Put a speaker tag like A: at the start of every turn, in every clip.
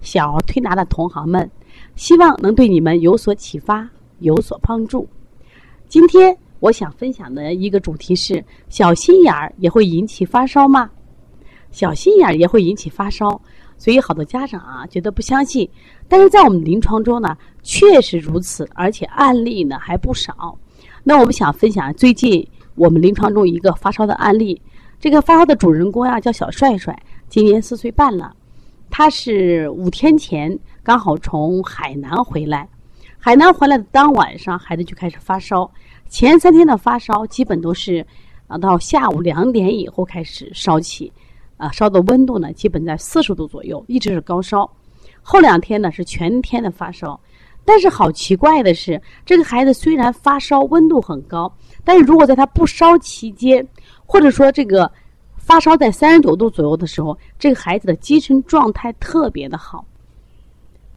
A: 小儿推拿的同行们，希望能对你们有所启发，有所帮助。今天我想分享的一个主题是：小心眼儿也会引起发烧吗？小心眼儿也会引起发烧，所以好多家长啊觉得不相信，但是在我们临床中呢，确实如此，而且案例呢还不少。那我们想分享最近我们临床中一个发烧的案例，这个发烧的主人公呀叫小帅帅，今年四岁半了。他是五天前刚好从海南回来，海南回来的当晚上，孩子就开始发烧。前三天的发烧基本都是啊，到下午两点以后开始烧起，啊，烧的温度呢基本在四十度左右，一直是高烧。后两天呢是全天的发烧，但是好奇怪的是，这个孩子虽然发烧温度很高，但是如果在他不烧期间，或者说这个。发烧在三十九度左右的时候，这个孩子的精神状态特别的好。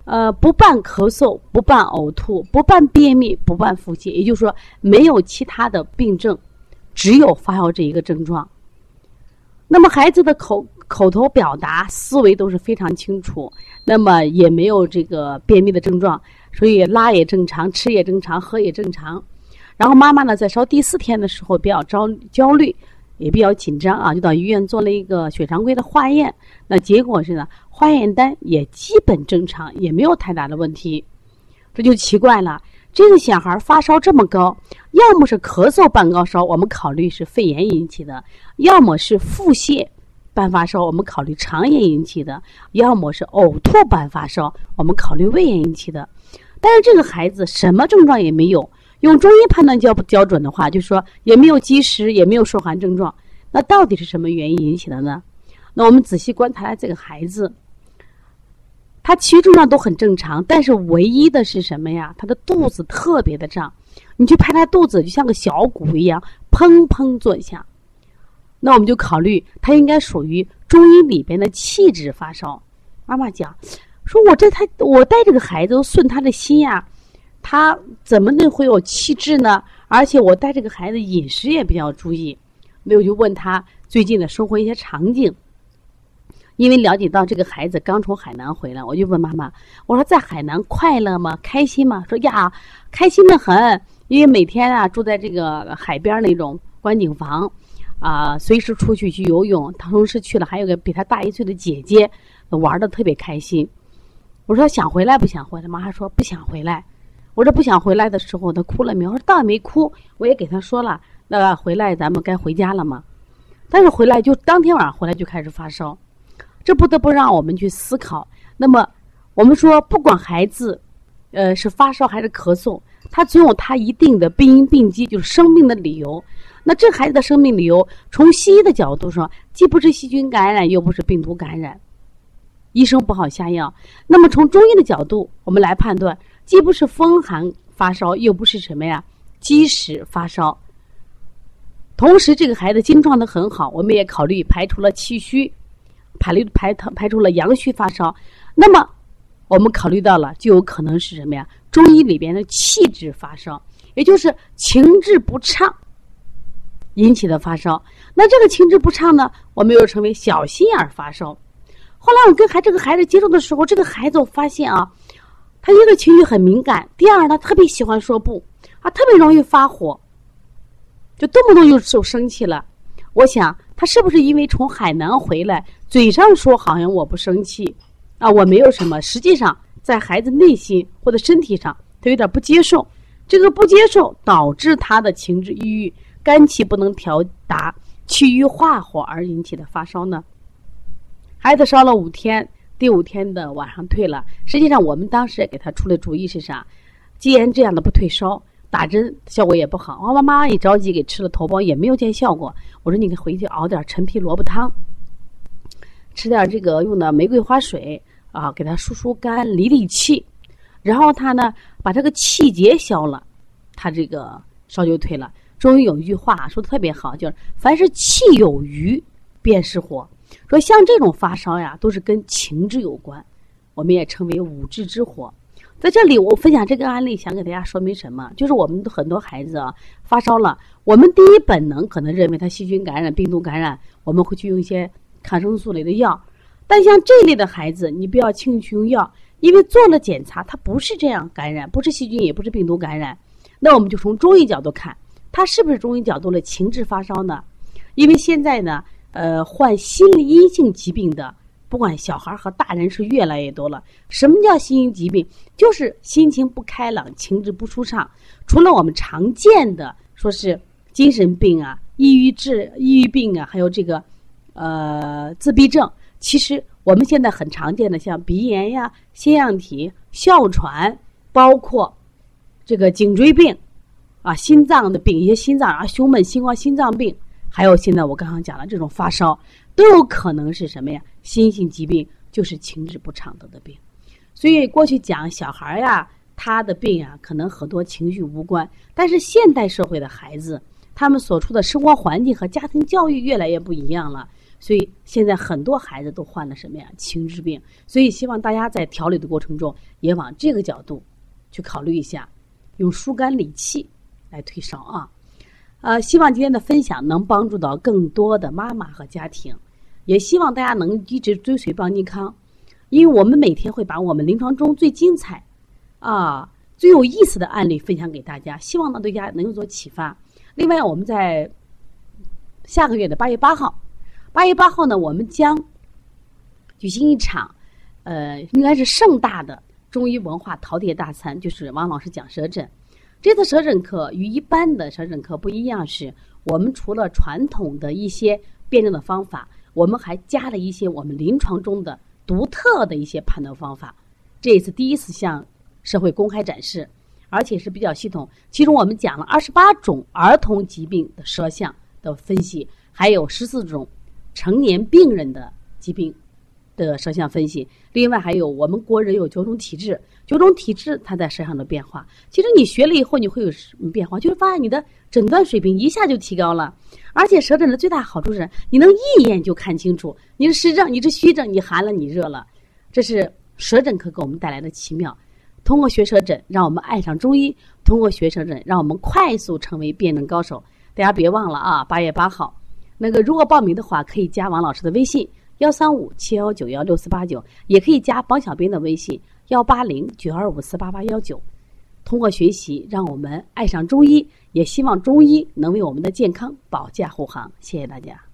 A: 呃，不伴咳嗽，不伴呕吐，不伴便秘，不伴腹泻，也就是说没有其他的病症，只有发烧这一个症状。那么孩子的口口头表达、思维都是非常清楚，那么也没有这个便秘的症状，所以拉也正常，吃也正常，喝也正常。然后妈妈呢，在烧第四天的时候比较焦焦虑。也比较紧张啊，就到医院做了一个血常规的化验，那结果是呢，化验单也基本正常，也没有太大的问题。这就奇怪了，这个小孩发烧这么高，要么是咳嗽伴高烧，我们考虑是肺炎引起的；要么是腹泻伴发烧，我们考虑肠炎引起的；要么是呕吐伴发烧，我们考虑胃炎引起的。但是这个孩子什么症状也没有。用中医判断较不标准的话，就是说也没有积食，也没有受寒症状，那到底是什么原因引起的呢？那我们仔细观察这个孩子，他其余症状都很正常，但是唯一的是什么呀？他的肚子特别的胀，你去拍他肚子，就像个小鼓一样，砰砰作响。那我们就考虑他应该属于中医里边的气滞发烧。妈妈讲，说我这他我带这个孩子都顺他的心呀。他怎么能会有气滞呢？而且我带这个孩子饮食也比较注意，没有就问他最近的生活一些场景。因为了解到这个孩子刚从海南回来，我就问妈妈：“我说在海南快乐吗？开心吗？”说呀，开心的很，因为每天啊住在这个海边那种观景房，啊，随时出去去游泳。他同时去了，还有个比他大一岁的姐姐，玩的特别开心。我说想回来不想回来？妈还说不想回来。我这不想回来的时候，他哭了没有？我说倒也没哭，我也给他说了，那回来咱们该回家了嘛。但是回来就当天晚上回来就开始发烧，这不得不让我们去思考。那么我们说，不管孩子，呃，是发烧还是咳嗽，他总有他一定的病因病机，就是生病的理由。那这孩子的生命理由，从西医的角度说，既不是细菌感染，又不是病毒感染，医生不好下药。那么从中医的角度，我们来判断。既不是风寒发烧，又不是什么呀积食发烧。同时，这个孩子精壮的很好，我们也考虑排除了气虚，排虑排排除了阳虚发烧。那么，我们考虑到了，就有可能是什么呀？中医里边的气滞发烧，也就是情志不畅引起的发烧。那这个情志不畅呢，我们又称为小心眼发烧。后来我跟孩这个孩子接触的时候，这个孩子我发现啊。他一个情绪很敏感，第二他特别喜欢说不，啊特别容易发火，就动不动就就生气了。我想他是不是因为从海南回来，嘴上说好像我不生气，啊我没有什么，实际上在孩子内心或者身体上，他有点不接受，这个不接受导致他的情志抑郁，肝气不能调达，气郁化火而引起的发烧呢？孩子烧了五天。第五天的晚上退了，实际上我们当时给他出了主意是啥？既然这样的不退烧，打针效果也不好。我妈妈一着急给吃了头孢，也没有见效果。我说你回去熬点陈皮萝卜汤，吃点这个用的玫瑰花水，啊，给他疏疏肝、理理气，然后他呢把这个气结消了，他这个烧就退了。中医有一句话说的特别好，就是凡是气有余便是火。说像这种发烧呀，都是跟情志有关，我们也称为五志之火。在这里，我分享这个案例，想给大家说明什么？就是我们的很多孩子啊发烧了，我们第一本能可能认为他细菌感染、病毒感染，我们会去用一些抗生素类的药。但像这类的孩子，你不要轻易去用药，因为做了检查，他不是这样感染，不是细菌，也不是病毒感染。那我们就从中医角度看，他是不是中医角度的情志发烧呢？因为现在呢，呃，患心理阴性疾病的。不管小孩和大人是越来越多了。什么叫心因疾病？就是心情不开朗，情志不舒畅。除了我们常见的说是精神病啊、抑郁症、抑郁病啊，还有这个呃自闭症，其实我们现在很常见的像鼻炎呀、腺样体、哮喘，包括这个颈椎病啊、心脏的病，一些心脏啊、胸闷、心慌、心脏病，还有现在我刚刚讲的这种发烧。都有可能是什么呀？心性疾病就是情志不畅得的病。所以过去讲小孩呀，他的病呀，可能很多情绪无关。但是现代社会的孩子，他们所处的生活环境和家庭教育越来越不一样了。所以现在很多孩子都患了什么呀？情志病。所以希望大家在调理的过程中，也往这个角度去考虑一下，用疏肝理气来退烧啊。呃，希望今天的分享能帮助到更多的妈妈和家庭，也希望大家能一直追随邦尼康，因为我们每天会把我们临床中最精彩、啊最有意思的案例分享给大家，希望呢对大家能有所启发。另外，我们在下个月的八月八号，八月八号呢，我们将举行一场呃，应该是盛大的中医文化陶冶大餐，就是王老师讲舌诊。这次舌诊课与一般的舌诊课不一样，是我们除了传统的一些辩证的方法，我们还加了一些我们临床中的独特的一些判断方法。这一次第一次向社会公开展示，而且是比较系统。其中我们讲了二十八种儿童疾病的舌象的分析，还有十四种成年病人的疾病。的舌象分析，另外还有我们国人有九种体质，九种体质它在舌上的变化。其实你学了以后，你会有什么变化？就是发现你的诊断水平一下就提高了。而且舌诊的最大好处是，你能一眼就看清楚你是实症，你是虚症，你寒了，你热了。这是舌诊课给我们带来的奇妙。通过学舌诊，让我们爱上中医；通过学舌诊，让我们快速成为辩证高手。大家别忘了啊，八月八号，那个如果报名的话，可以加王老师的微信。幺三五七幺九幺六四八九，也可以加帮小兵的微信幺八零九二五四八八幺九。通过学习，让我们爱上中医，也希望中医能为我们的健康保驾护航。谢谢大家。